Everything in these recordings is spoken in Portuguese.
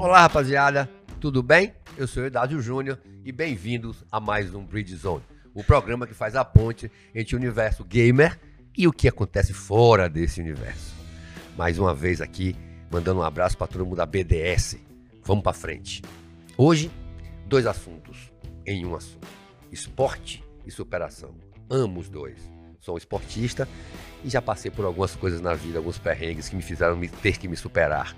Olá, rapaziada, tudo bem? Eu sou o Edádio Júnior e bem-vindos a mais um Bridge Zone, o programa que faz a ponte entre o universo gamer e o que acontece fora desse universo. Mais uma vez aqui, mandando um abraço para todo mundo da BDS. Vamos para frente. Hoje, dois assuntos em um assunto: esporte e superação. Amo os dois. Sou um esportista e já passei por algumas coisas na vida, alguns perrengues que me fizeram ter que me superar.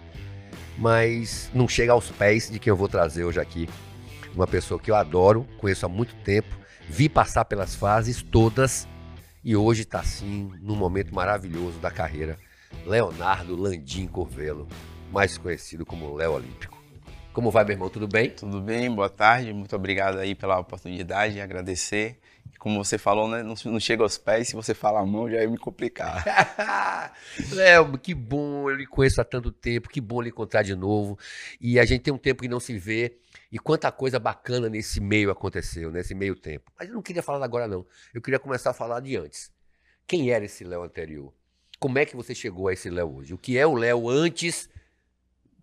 Mas não chega aos pés de quem eu vou trazer hoje aqui. Uma pessoa que eu adoro, conheço há muito tempo, vi passar pelas fases todas e hoje está assim num momento maravilhoso da carreira. Leonardo Landim Corvelo, mais conhecido como Léo Olímpico. Como vai, meu irmão? Tudo bem? Tudo bem, boa tarde. Muito obrigado aí pela oportunidade, agradecer. Como você falou, né, não, não chega aos pés, se você falar a mão já ia me complicar. Léo, que bom, eu lhe conheço há tanto tempo, que bom lhe encontrar de novo. E a gente tem um tempo que não se vê, e quanta coisa bacana nesse meio aconteceu, nesse meio tempo. Mas eu não queria falar agora, não. Eu queria começar a falar de antes. Quem era esse Léo anterior? Como é que você chegou a esse Léo hoje? O que é o Léo antes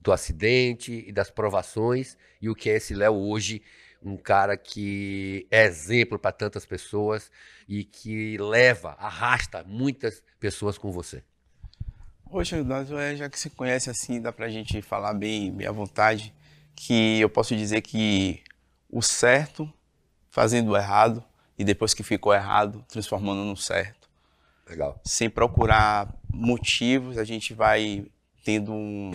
do acidente e das provações e o que é esse Léo hoje, um cara que é exemplo para tantas pessoas e que leva, arrasta muitas pessoas com você. Poxa, é, já que se conhece assim, dá pra gente falar bem, bem à vontade, que eu posso dizer que o certo fazendo o errado e depois que ficou errado, transformando no certo. Legal. Sem procurar motivos, a gente vai tendo um,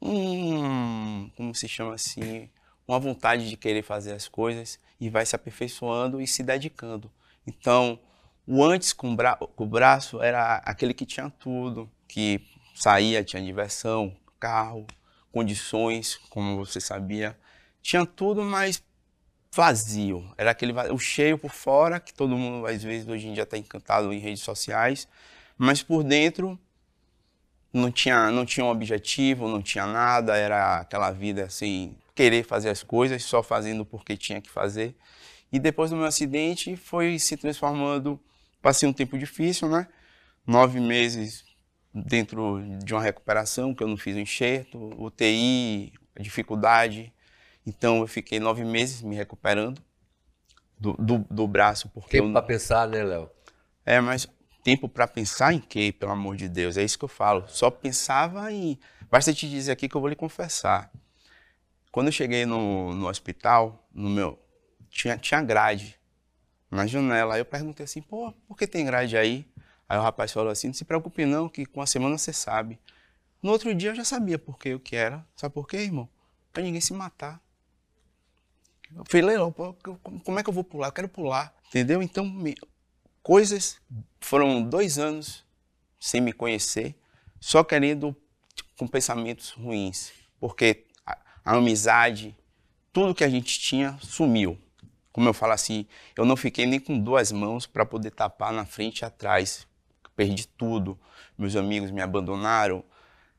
um, como se chama assim, uma vontade de querer fazer as coisas e vai se aperfeiçoando e se dedicando. Então, o antes com, bra com o braço era aquele que tinha tudo, que saía, tinha diversão, carro, condições, como você sabia, tinha tudo, mas vazio. Era aquele vazio, o cheio por fora, que todo mundo às vezes hoje em dia está encantado em redes sociais, mas por dentro não tinha, não tinha um objetivo, não tinha nada, era aquela vida assim, querer fazer as coisas, só fazendo porque tinha que fazer. E depois do meu acidente foi se transformando, passei um tempo difícil, né? Nove meses dentro de uma recuperação, que eu não fiz o enxerto, UTI, dificuldade. Então eu fiquei nove meses me recuperando do, do, do braço. Porque Tempo eu... para pensar, né, Léo? É, mas tempo para pensar em quê, pelo amor de Deus? É isso que eu falo. Só pensava em. Basta te dizer aqui que eu vou lhe confessar. Quando eu cheguei no, no hospital, no meu. Tinha, tinha grade na janela. Aí eu perguntei assim, pô, por que tem grade aí? Aí o rapaz falou assim, não se preocupe não, que com a semana você sabe. No outro dia eu já sabia por que o que era. Sabe por quê, irmão? Pra ninguém se matar. Eu falei, Leilão, como é que eu vou pular? Eu quero pular, entendeu? Então, coisas. Foram dois anos sem me conhecer, só querendo com pensamentos ruins, porque a, amizade, tudo que a gente tinha sumiu. Como eu falo assim, eu não fiquei nem com duas mãos para poder tapar na frente e atrás. Perdi tudo. Meus amigos me abandonaram.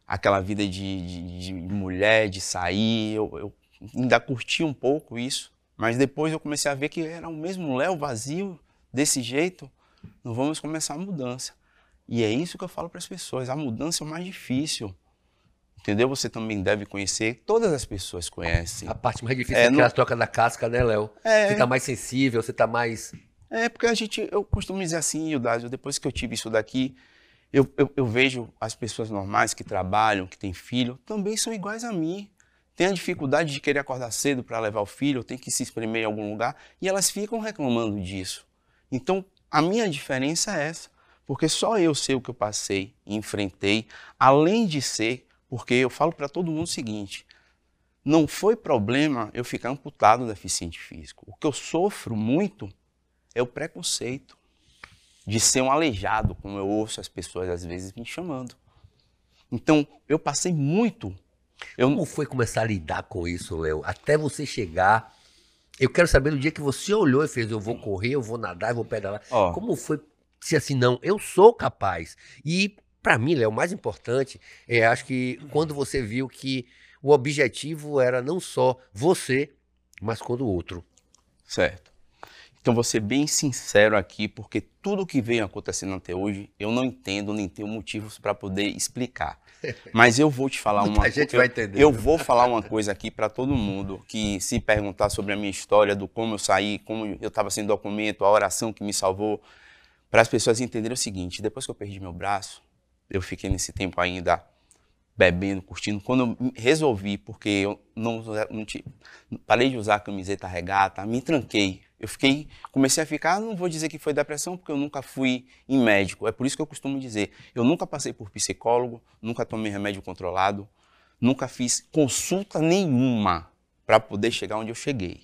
Aquela vida de, de, de mulher, de sair, eu, eu ainda curti um pouco isso. Mas depois eu comecei a ver que era o mesmo Léo vazio, desse jeito não vamos começar a mudança. E é isso que eu falo para as pessoas, a mudança é o mais difícil. Entendeu? Você também deve conhecer, todas as pessoas conhecem. A parte mais difícil é, é a troca da casca, né, Léo? É, você tá mais sensível, você tá mais... É, porque a gente, eu costumo dizer assim, Eudásio, depois que eu tive isso daqui, eu, eu, eu, vejo as pessoas normais que trabalham, que têm filho, também são iguais a mim. Tem a dificuldade de querer acordar cedo para levar o filho, tem que se espremer em algum lugar, e elas ficam reclamando disso. Então, a minha diferença é essa, porque só eu sei o que eu passei e enfrentei, além de ser, porque eu falo para todo mundo o seguinte: não foi problema eu ficar amputado deficiente físico. O que eu sofro muito é o preconceito de ser um aleijado, como eu ouço as pessoas às vezes me chamando. Então, eu passei muito. Eu... Como foi começar a lidar com isso, Léo? Até você chegar eu quero saber no dia que você olhou e fez, eu vou correr, eu vou nadar, eu vou pedalar. Oh. Como foi se assim, não, eu sou capaz. E para mim, Léo, o mais importante é, acho que quando você viu que o objetivo era não só você, mas quando o outro. Certo. Então vou ser bem sincero aqui, porque tudo que vem acontecendo até hoje, eu não entendo nem tenho motivos para poder explicar. Mas eu vou te falar uma gente eu, vai entender. Eu vou falar uma coisa aqui para todo mundo que se perguntar sobre a minha história, do como eu saí, como eu estava sem documento, a oração que me salvou, para as pessoas entenderem o seguinte: depois que eu perdi meu braço, eu fiquei nesse tempo ainda bebendo, curtindo. Quando eu resolvi, porque eu não, não te, parei de usar camiseta regata, me tranquei. Eu fiquei, comecei a ficar, não vou dizer que foi depressão, porque eu nunca fui em médico. É por isso que eu costumo dizer, eu nunca passei por psicólogo, nunca tomei remédio controlado, nunca fiz consulta nenhuma para poder chegar onde eu cheguei.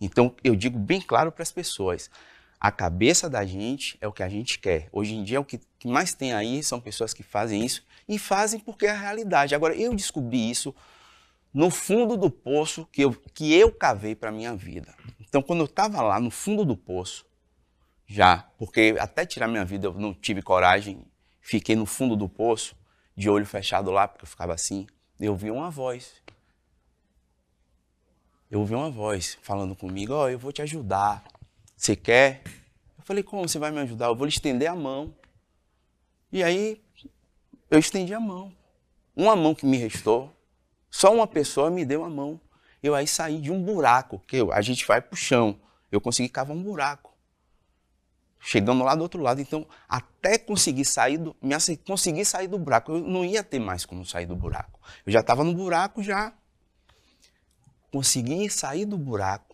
Então, eu digo bem claro para as pessoas, a cabeça da gente é o que a gente quer. Hoje em dia, o que mais tem aí são pessoas que fazem isso e fazem porque é a realidade. Agora, eu descobri isso no fundo do poço que eu, que eu cavei para a minha vida. Então, quando eu estava lá no fundo do poço, já, porque até tirar minha vida eu não tive coragem, fiquei no fundo do poço, de olho fechado lá, porque eu ficava assim, eu vi uma voz. Eu ouvi uma voz falando comigo, ó, oh, eu vou te ajudar. Você quer? Eu falei, como você vai me ajudar? Eu vou lhe estender a mão. E aí, eu estendi a mão. Uma mão que me restou, só uma pessoa me deu a mão. Eu aí saí de um buraco, que a gente vai pro chão. Eu consegui cavar um buraco. Chegamos lá do outro lado, então até conseguir sair do, me conseguir sair do buraco, eu não ia ter mais como sair do buraco. Eu já estava no buraco já. Consegui sair do buraco.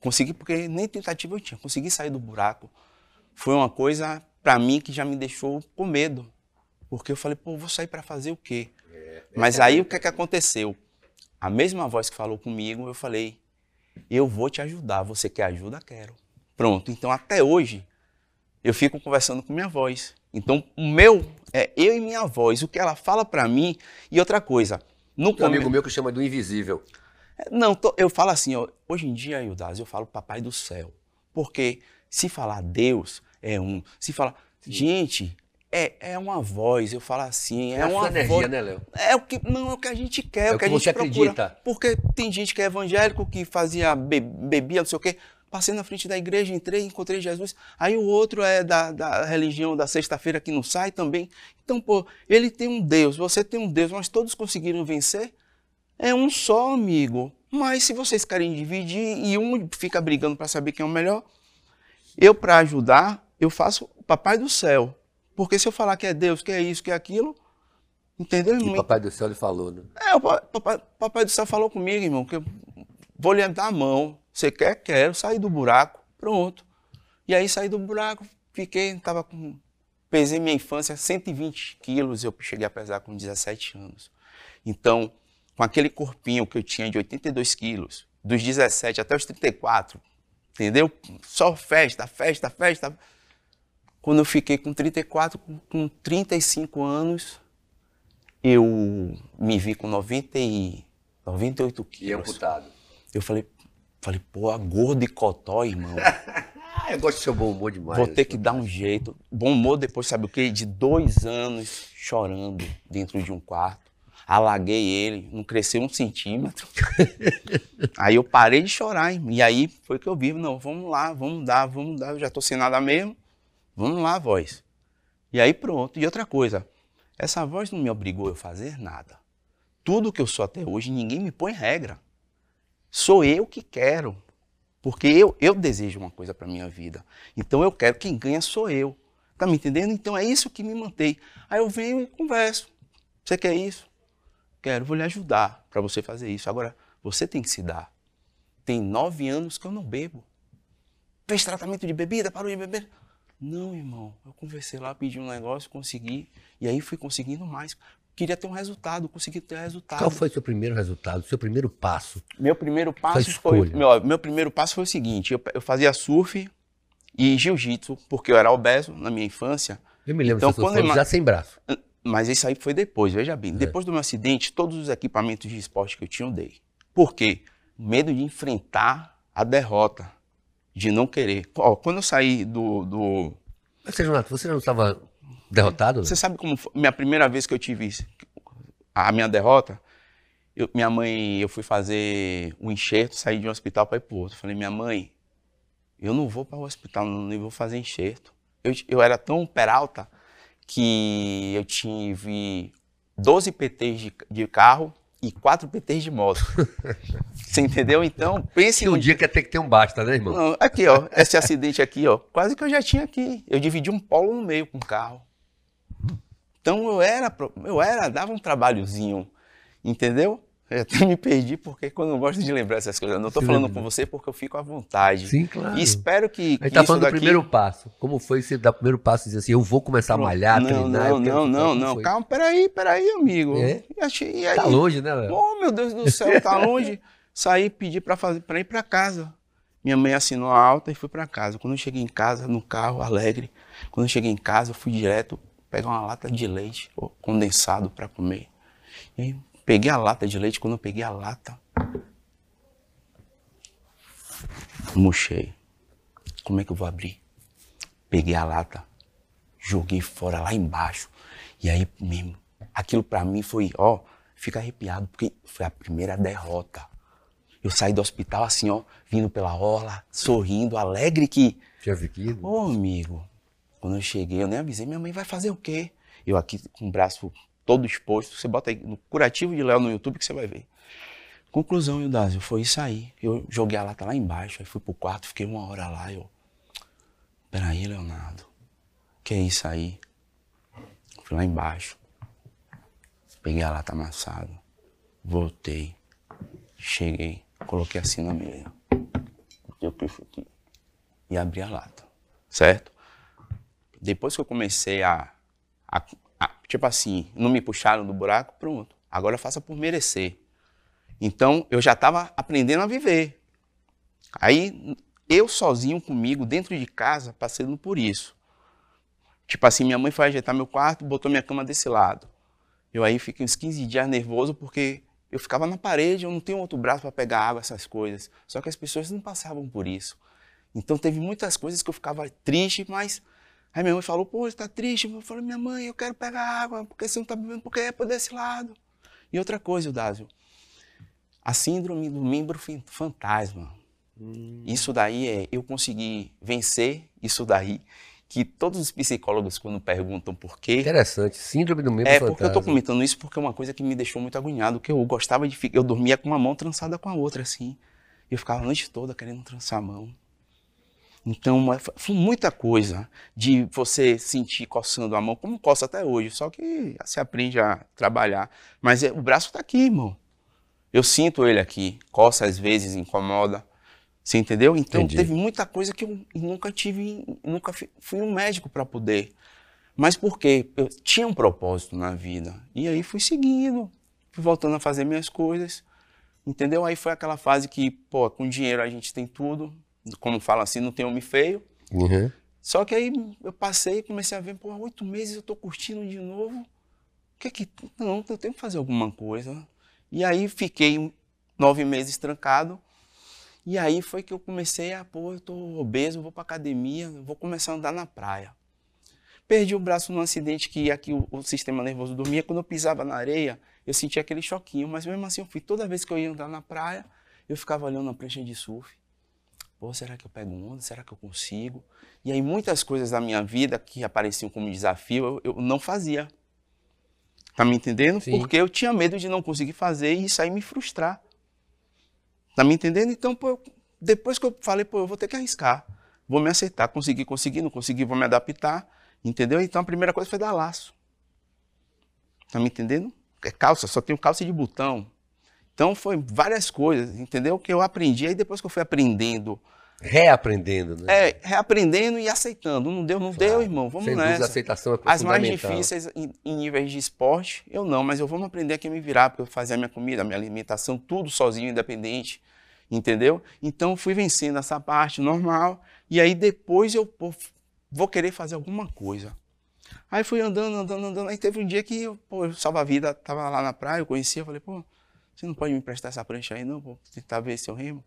Consegui porque nem tentativa eu tinha. Consegui sair do buraco. Foi uma coisa para mim que já me deixou com medo, porque eu falei, pô, vou sair para fazer o quê? É, Mas é aí o que é que aconteceu? A mesma voz que falou comigo, eu falei: Eu vou te ajudar. Você quer ajuda? Quero. Pronto. Então, até hoje, eu fico conversando com minha voz. Então, o meu é eu e minha voz, o que ela fala para mim. E outra coisa. No Tem um amigo meu que chama do invisível. É, não, tô, eu falo assim, ó, hoje em dia, Ildaz, eu falo papai do céu. Porque se falar Deus é um, se falar, gente, é, é uma voz, eu falo assim, é, é uma energia, voz, né, Léo? É o que não é o que a gente quer, é o que, que a gente você procura. Acredita. Porque tem gente que é evangélico, que fazia be, bebia, não sei o quê. Passei na frente da igreja, entrei, encontrei Jesus. Aí o outro é da, da religião da sexta-feira que não sai também. Então, pô, ele tem um Deus, você tem um Deus, mas todos conseguiram vencer. É um só, amigo. Mas se vocês querem dividir e um fica brigando para saber quem é o melhor, eu, para ajudar, eu faço o papai do céu. Porque se eu falar que é Deus, que é isso, que é aquilo, entendeu? E o Papai do Céu lhe falou, né? É, o papai, papai do Céu falou comigo, irmão, que eu vou lhe dar a mão. Você quer? Quero. Sair do buraco. Pronto. E aí saí do buraco, fiquei, tava com. Pesei minha infância 120 quilos, eu cheguei a pesar com 17 anos. Então, com aquele corpinho que eu tinha de 82 quilos, dos 17 até os 34, entendeu? Só festa, festa, festa. Quando eu fiquei com 34, com 35 anos, eu me vi com 90 e 98 quilos. E amputado. Eu falei, falei, pô, gordo e cotó, irmão. eu gosto do seu bom humor demais. Vou ter que dar um jeito. Bom humor depois, sabe o quê? De dois anos chorando dentro de um quarto. Alaguei ele, não cresceu um centímetro. aí eu parei de chorar, hein? e aí foi que eu vi, não, vamos lá, vamos dar, vamos dar, eu já tô sem nada mesmo. Vamos lá, voz. E aí pronto. E outra coisa, essa voz não me obrigou a fazer nada. Tudo que eu sou até hoje, ninguém me põe regra. Sou eu que quero. Porque eu, eu desejo uma coisa para minha vida. Então eu quero, quem ganha sou eu. Tá me entendendo? Então é isso que me mantém. Aí eu venho e converso. Você quer isso? Quero, vou lhe ajudar para você fazer isso. Agora, você tem que se dar. Tem nove anos que eu não bebo. Fez tratamento de bebida, parou de beber. Não, irmão, eu conversei lá, pedi um negócio, consegui, e aí fui conseguindo mais. Queria ter um resultado, consegui ter resultado. Qual foi o seu primeiro resultado, o seu primeiro passo? Meu primeiro passo foi. Meu, meu primeiro passo foi o seguinte: eu, eu fazia surf e jiu-jitsu, porque eu era obeso na minha infância. Eu me lembro então, quando eu, já sem braço. Mas isso aí foi depois, veja bem. É. Depois do meu acidente, todos os equipamentos de esporte que eu tinha, eu dei. Por quê? Medo de enfrentar a derrota de não querer. Ó, quando eu saí do. do... Mas, Renato, você não estava derrotado? Você sabe como foi? Minha primeira vez que eu tive a minha derrota, eu, minha mãe, eu fui fazer um enxerto, saí de um hospital para ir para outro. Falei, minha mãe, eu não vou para o hospital, não vou fazer enxerto. Eu, eu era tão peralta que eu tive 12 PTs de, de carro e 4 PTs de moto. Você entendeu? Então, pense Que um dia quer ter que ter um basta, né, irmão? Não, aqui, ó, esse acidente aqui, ó, quase que eu já tinha aqui. Eu dividi um polo no meio com o carro. Então eu era, eu era, dava um trabalhozinho, entendeu? Eu até me perdi porque quando eu gosto de lembrar essas coisas, eu não Se falando lembra. com você porque eu fico à vontade. Sim, claro. E espero que, A gente tá isso falando daqui... do primeiro passo. Como foi você dar o primeiro passo e dizer assim, eu vou começar a malhar, não, treinar? não, não, não, não, foi? calma, peraí, peraí, amigo. É? E e aí? Tá longe, né, Léo? Oh, meu Deus do céu, tá longe. Saí, pedi pra, fazer, pra ir pra casa. Minha mãe assinou a alta e fui pra casa. Quando eu cheguei em casa, no carro, alegre, quando eu cheguei em casa, eu fui direto pegar uma lata de leite condensado pra comer. E aí, peguei a lata de leite, quando eu peguei a lata, murchei. Como é que eu vou abrir? Peguei a lata, joguei fora lá embaixo. E aí mesmo, aquilo pra mim foi, ó, fica arrepiado, porque foi a primeira derrota. Eu saí do hospital assim, ó, vindo pela orla, sorrindo, alegre que, Tinha vivido. ô amigo, quando eu cheguei, eu nem avisei, minha mãe vai fazer o quê? Eu aqui com o braço todo exposto, você bota aí no curativo de Léo no YouTube que você vai ver. Conclusão, Eudásio, foi isso aí. Eu joguei a lata lá embaixo, aí fui pro quarto, fiquei uma hora lá, eu... Peraí, Leonardo, que é isso aí? Fui lá embaixo, peguei a lata amassada, voltei, cheguei, coloquei assim na mesa, pifo aqui e abri a lata, certo? Depois que eu comecei a- a- tipo assim, não me puxaram do buraco, pronto, agora faça por merecer. Então eu já estava aprendendo a viver. Aí eu sozinho comigo, dentro de casa, passando por isso. Tipo assim, minha mãe foi ajeitar meu quarto, botou minha cama desse lado. Eu aí fiquei uns 15 dias nervoso porque eu ficava na parede, eu não tenho outro braço para pegar água, essas coisas. Só que as pessoas não passavam por isso. Então teve muitas coisas que eu ficava triste, mas aí minha mãe falou: "Pô, você tá triste?" Eu falei: "Minha mãe, eu quero pegar água, porque você não tá bebendo, porque é por desse lado". E outra coisa, Dásio, a síndrome do membro fantasma. Isso daí é eu consegui vencer isso daí que todos os psicólogos quando perguntam por quê, Interessante. Síndrome do membro é, porque eu tô fantasma. comentando isso porque é uma coisa que me deixou muito agoniado, que eu gostava de ficar, eu dormia com uma mão trançada com a outra, assim. E eu ficava a noite toda querendo trançar a mão. Então, é- foi muita coisa de você sentir coçando a mão, como coça até hoje, só que se aprende a trabalhar. Mas é- o braço tá aqui, irmão. Eu sinto ele aqui, coça às vezes, incomoda. Você entendeu? Então Entendi. teve muita coisa que eu nunca tive, nunca fui um médico para poder. Mas por quê? Eu tinha um propósito na vida. E aí fui seguindo, fui voltando a fazer minhas coisas. Entendeu? Aí foi aquela fase que, pô, com dinheiro a gente tem tudo. Como fala assim, não tem homem feio. Uhum. Só que aí eu passei e comecei a ver, pô, oito meses eu tô curtindo de novo. O que que. Não, eu tenho que fazer alguma coisa. E aí fiquei nove meses trancado. E aí foi que eu comecei a, pô, eu tô obeso, vou pra academia, vou começar a andar na praia. Perdi o braço num acidente que aqui o, o sistema nervoso dormia. Quando eu pisava na areia, eu sentia aquele choquinho. Mas mesmo assim eu fui. Toda vez que eu ia andar na praia, eu ficava olhando a prancha de surf. Pô, será que eu pego onda? Será que eu consigo? E aí muitas coisas da minha vida que apareciam como desafio, eu, eu não fazia. Tá me entendendo? Sim. Porque eu tinha medo de não conseguir fazer e isso aí me frustrar. Tá me entendendo? Então, pô, eu- depois que eu falei, pô, eu vou ter que arriscar. Vou me aceitar. Consegui, consegui, não consegui, vou me adaptar. Entendeu? Então a primeira coisa foi dar laço. Tá me entendendo? É calça, só tenho calça de botão. Então foi várias coisas, entendeu? Que eu aprendi. Aí depois que eu fui aprendendo, Reaprendendo, né? é, reaprendendo e aceitando. Não deu, não deu, irmão. Vamos Sem dúvida, nessa. aceitação é As mais difíceis em, em níveis de esporte, eu não, mas eu vou me aprender aqui a me virar, porque eu fazia a minha comida, a minha alimentação, tudo sozinho, independente, entendeu? Então fui vencendo essa parte normal, e aí depois eu pô, vou querer fazer alguma coisa. Aí fui andando, andando, andando, aí teve um dia que eu, pô, eu salva-vida, tava lá na praia, eu conhecia, falei, pô, você não pode me emprestar essa prancha aí não, pô, tentar ver se eu remo.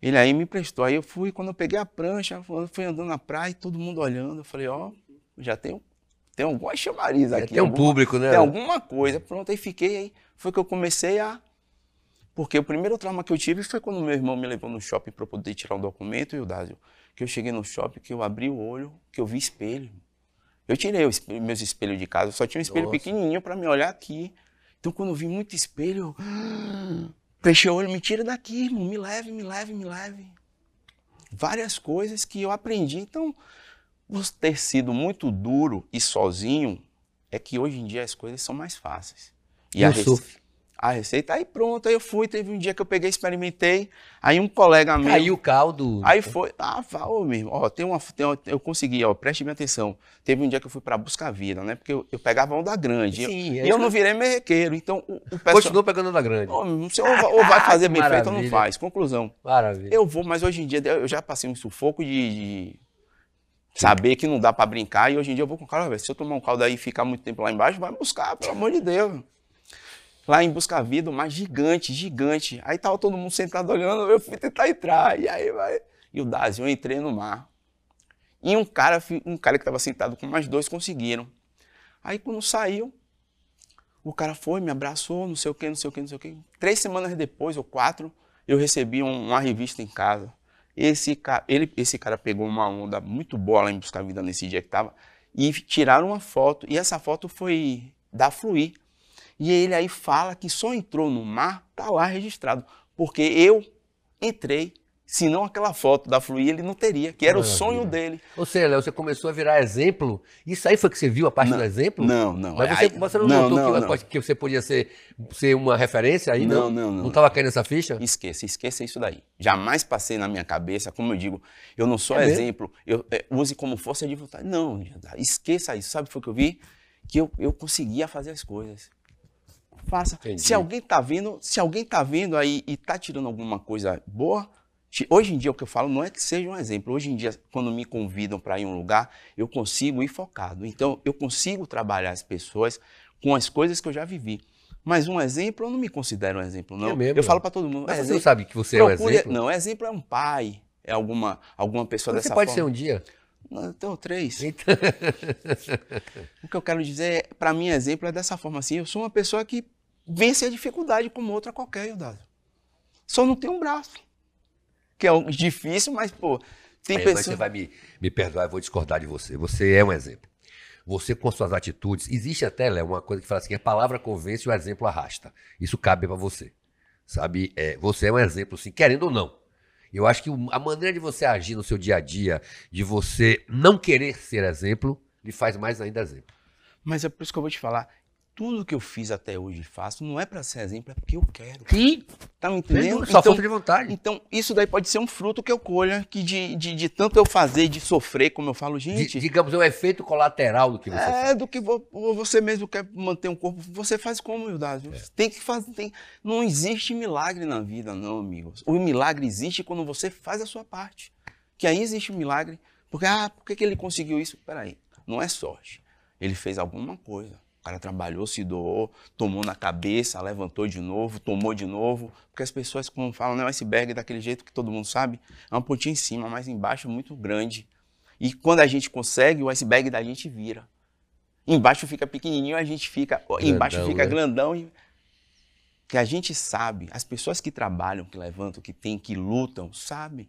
Ele aí me emprestou. Aí eu fui, quando eu peguei a prancha, eu fui andando na praia, e todo mundo olhando. Eu falei, ó, já tem, tem alguma chamariz É, aqui. tem um alguma- público, né? Tem alguma coisa. Pronto, aí fiquei aí. Foi que eu comecei a. Porque o primeiro trauma que eu tive foi quando meu irmão me levou no shopping para poder tirar um documento, e o Dásio, que eu cheguei no shopping, que eu abri o olho, que eu vi espelho. Eu tirei os espelho- meus espelhos de casa, eu só tinha um espelho Nossa. pequenininho para me olhar aqui. Então quando eu vi muito espelho, eu fechei o olho, me tira daqui, irmão, me leve, me leve, me leve. Várias coisas que eu aprendi. Então, você ter sido muito duro e sozinho é que hoje em dia as coisas são mais fáceis. E o surf? A receita, aí pronto, aí eu fui, teve um dia que eu peguei, experimentei, aí um colega meu... Caiu o caldo. Aí foi, ah, meu irmão, ó, tem uma, tem uma- eu consegui, ó, preste minha atenção. Teve um dia que eu fui pra Busca Vida, né? Porque eu, eu pegava onda grande. Sim, e é eu não virei merrequeiro. Então, o, o pessoal. Continuou pegando da grande. Irmão, você ou, vai- ou vai fazer bem feito ou não faz. Conclusão. Maravilha. Eu vou, mas hoje em dia eu já passei um sufoco de, de saber que não dá pra brincar. E hoje em dia eu vou com caldo. velho, Se eu tomar um caldo aí e ficar muito tempo lá embaixo, vai buscar, pelo amor de Deus. Lá em Busca Vida, mas gigante, gigante. Aí tava todo mundo sentado olhando, eu fui tentar entrar. E aí vai. E o Dazinho, eu entrei no mar. E um cara, um cara que tava sentado com mais dois conseguiram. Aí quando saiu, o cara foi, me abraçou, não sei o que, não sei o que, não sei o que. Três semanas depois, ou quatro, eu recebi um- uma revista em casa. Esse, ca- ele, esse cara pegou uma onda muito boa lá em Buscar Vida nesse dia que tava e tiraram uma foto. E essa foto foi da Fluir. E ele aí fala que só entrou no mar, tá lá registrado. Porque eu entrei, senão aquela foto da Fluir ele não teria, que era o Maravilha. sonho dele. Ou seja, Léo, você começou a virar exemplo. Isso aí foi que você viu a parte do exemplo? Não, não. Mas você, Aí- você não, não, notou não, que, não. que você podia ser, ser uma referência aí? Não, Não, não, não. Não estava caindo essa ficha? Esqueça, esqueça isso daí. Jamais passei na minha cabeça, como eu digo, eu não sou É exemplo, eu, é, use como força de vontade. Não, esqueça isso. Sabe o que foi que eu vi? Que eu, eu conseguia fazer as coisas. Faça. Entendi. Se alguém tá vendo, se alguém tá vendo aí e tá tirando alguma coisa boa, hoje em dia o que eu falo não é que seja um exemplo. Hoje em dia, quando me convidam para ir em um lugar, eu consigo ir focado. Então, eu consigo trabalhar as pessoas com as coisas que eu já vivi. Mas um exemplo, eu não me considero um exemplo, não. É mesmo? eu falo para todo mundo. Mas você exemplo- não sabe que você é um exemplo? Não, exemplo é um pai, é alguma, alguma pessoa Você dessa pode ser forma. um dia. Não, eu tenho três. Eita. O que eu quero dizer, é, para mim, exemplo é dessa forma assim. Eu sou uma pessoa que vence a dificuldade como outra qualquer, Eudado. Só não tem um braço. Que é um- difícil, mas, pô, tem É, mas pessoas... você vai me, me perdoar, eu vou discordar de você. Você é um exemplo. Você com suas atitudes, existe até, Léo, uma coisa que fala assim, a palavra convence e o exemplo arrasta. Isso cabe pra você. Sabe? É, você é um exemplo, sim, querendo ou não. Eu acho que a maneira de você agir no seu dia a dia, de você não querer ser exemplo, lhe faz mais ainda exemplo. Mas é por isso que eu vou te falar. Tudo que eu fiz até hoje e faço não é para ser exemplo, é porque eu quero. Sim, Tá me entendendo? só falta de vontade. Então, isso daí pode ser um fruto que eu colha, que de, de, de tanto eu fazer, de sofrer, como eu falo, gente. digamos, é um efeito colateral do que você faz. É, do que vo- você mesmo quer manter um corpo, você faz com humildade. É. Tem que fazer. Tem, não existe milagre na vida, não, amigos. O milagre existe quando você faz a sua parte. Que aí existe o milagre. Porque, ah, por que, que ele conseguiu isso? Peraí, não é sorte. Ele fez alguma coisa. O cara trabalhou, se doou, tomou na cabeça, levantou de novo, tomou de novo. Porque as pessoas, como falam, né, o iceberg daquele jeito que todo mundo sabe, é uma pontinha em cima, mas embaixo é muito grande. E quando a gente consegue, o iceberg da gente vira. Embaixo fica pequenininho, a gente fica. embaixo Grandão, fica né? grandão. E, que a gente sabe, as pessoas que trabalham, que levantam, que tem, que lutam, sabem.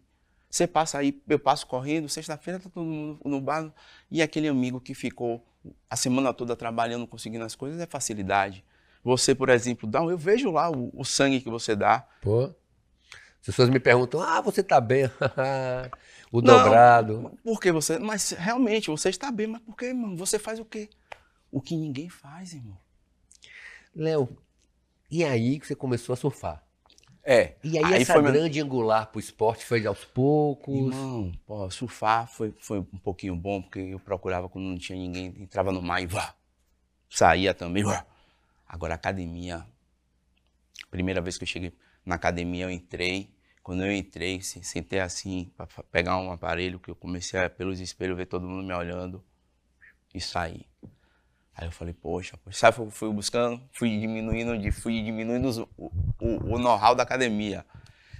Você passa aí, eu passo correndo, sexta-feira tá todo mundo no bar, e aquele amigo que ficou a semana toda trabalhando, conseguindo as coisas, é facilidade. Você, por exemplo, dá, eu vejo lá o, o sangue que você dá. Pô. As pessoas me perguntam, ah, você tá bem. o Não. dobrado. Por que você. Mas realmente, você está bem, mas por que, irmão? Você faz o quê? O que ninguém faz, irmão. Léo, e aí que você começou a surfar? É. E aí, essa foi meu- grande angular pro esporte foi aos poucos? Irmão, pô, surfar foi, foi um pouquinho bom, porque eu procurava quando não tinha ninguém, entrava no mar e vá, saía também. Vá. Agora, academia, primeira vez que eu cheguei na academia, eu entrei. Quando eu entrei, se- sentei assim, para pegar um aparelho, que eu comecei a, pelos espelhos, ver todo mundo me olhando e saí. Aí eu falei, poxa, poxa. sabe, fui buscando, fui diminuindo, fui diminuindo os- o, o, know-how da academia.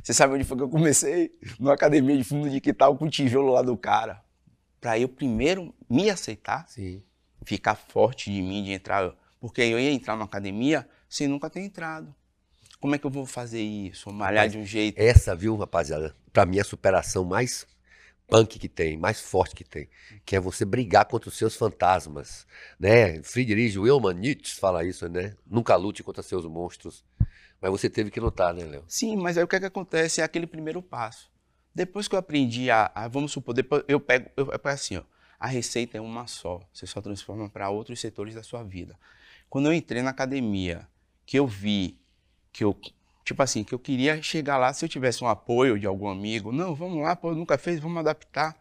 Você sabe onde foi que eu comecei? Numa academia de fundo de quintal com o tijolo lá do cara. Pra eu primeiro me aceitar, Sim. ficar forte de mim, de entrar. Porque eu ia entrar numa academia sem nunca ter entrado. Como é que eu vou fazer isso? Malhar de um jeito. Essa, viu, rapaziada? Pra mim, a superação mais punk que tem, mais forte que tem, que é você brigar contra os seus fantasmas, né? Friedrich Wilhelm Nietzsche fala isso, né? Nunca lute contra seus monstros. Mas você teve que lutar, né, Léo? Sim, mas aí o que, é que acontece é aquele primeiro passo. Depois que eu aprendi a, a vamos supor, depois eu pego, eu, é assim, ó, a receita é uma só. Você só transforma para outros setores da sua vida. Quando eu entrei na academia, que eu vi que eu tipo assim, que eu queria chegar lá se eu tivesse um apoio de algum amigo, não, vamos lá, pô, nunca fez, vamos adaptar.